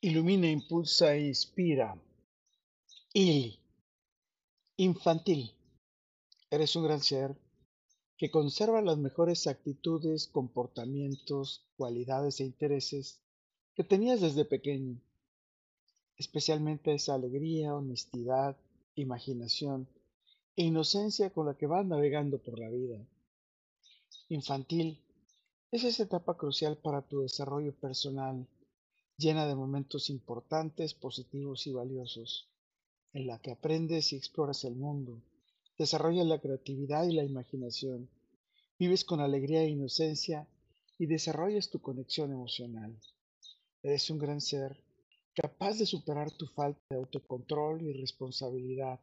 Ilumina, impulsa e inspira. Ili. Infantil. Eres un gran ser que conserva las mejores actitudes, comportamientos, cualidades e intereses que tenías desde pequeño, especialmente esa alegría, honestidad, imaginación e inocencia con la que vas navegando por la vida. Infantil es esa etapa crucial para tu desarrollo personal llena de momentos importantes, positivos y valiosos, en la que aprendes y exploras el mundo, desarrollas la creatividad y la imaginación, vives con alegría e inocencia y desarrollas tu conexión emocional. Eres un gran ser, capaz de superar tu falta de autocontrol y responsabilidad,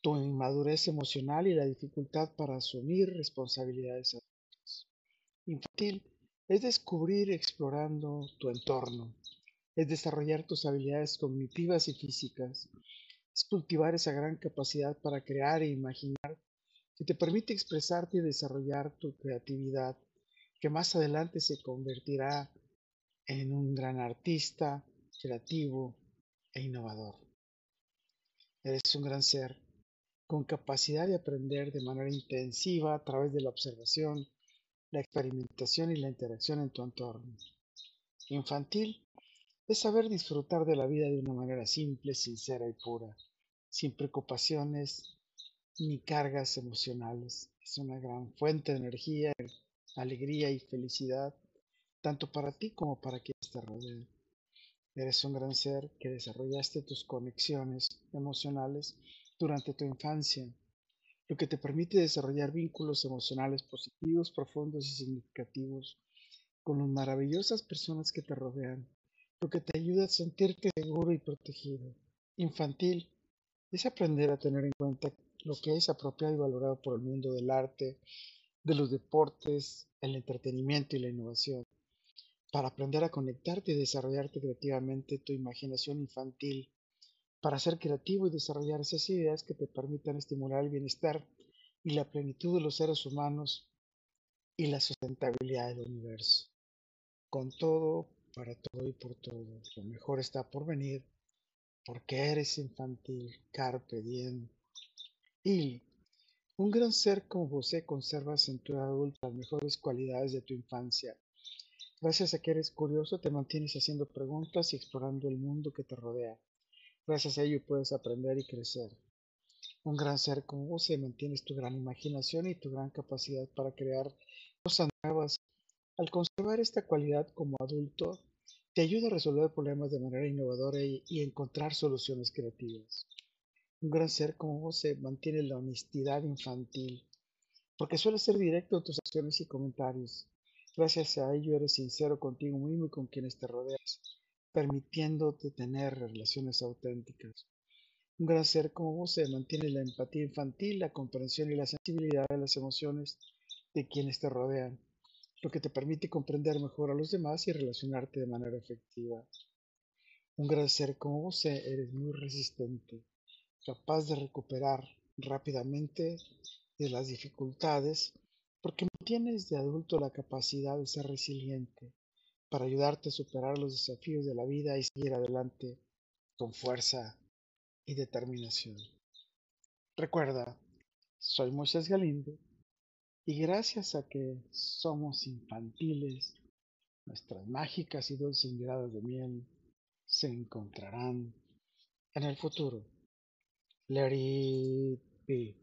tu inmadurez emocional y la dificultad para asumir responsabilidades adultas. Infantil es descubrir explorando tu entorno, es desarrollar tus habilidades cognitivas y físicas, es cultivar esa gran capacidad para crear e imaginar que te permite expresarte y desarrollar tu creatividad, que más adelante se convertirá en un gran artista, creativo e innovador. Eres un gran ser con capacidad de aprender de manera intensiva a través de la observación, la experimentación y la interacción en tu entorno. Infantil es saber disfrutar de la vida de una manera simple, sincera y pura, sin preocupaciones ni cargas emocionales. Es una gran fuente de energía, alegría y felicidad, tanto para ti como para quienes te rodean. Eres un gran ser que desarrollaste tus conexiones emocionales durante tu infancia lo que te permite desarrollar vínculos emocionales positivos, profundos y significativos con las maravillosas personas que te rodean, lo que te ayuda a sentirte seguro y protegido. Infantil es aprender a tener en cuenta lo que es apropiado y valorado por el mundo del arte, de los deportes, el entretenimiento y la innovación. Para aprender a conectarte y desarrollarte creativamente tu imaginación infantil para ser creativo y desarrollar esas ideas que te permitan estimular el bienestar y la plenitud de los seres humanos y la sustentabilidad del universo. Con todo, para todo y por todo, lo mejor está por venir, porque eres infantil, carpe diem. Y un gran ser como José conservas en tu adulto las mejores cualidades de tu infancia. Gracias a que eres curioso, te mantienes haciendo preguntas y explorando el mundo que te rodea. Gracias a ello puedes aprender y crecer. Un gran ser como vos mantienes tu gran imaginación y tu gran capacidad para crear cosas nuevas. Al conservar esta cualidad como adulto, te ayuda a resolver problemas de manera innovadora y, encontrar soluciones creativas. Un gran ser como vos mantiene la honestidad infantil, porque suele ser directo en tus acciones y comentarios. Gracias a ello eres sincero contigo mismo y con quienes te rodeas permitiéndote tener relaciones auténticas. Un gran ser como vos se mantiene la empatía infantil, la comprensión y la sensibilidad de las emociones de quienes te rodean, lo que te permite comprender mejor a los demás y relacionarte de manera efectiva. Un gran ser como vos eres muy resistente, capaz de recuperar rápidamente de las dificultades, porque tienes de adulto la capacidad de ser resiliente, para ayudarte a superar los desafíos de la vida y seguir adelante con fuerza y determinación. Recuerda, soy Moisés Galindo y gracias a que somos infantiles, nuestras mágicas y dulces miradas de miel se encontrarán en el futuro. Let it.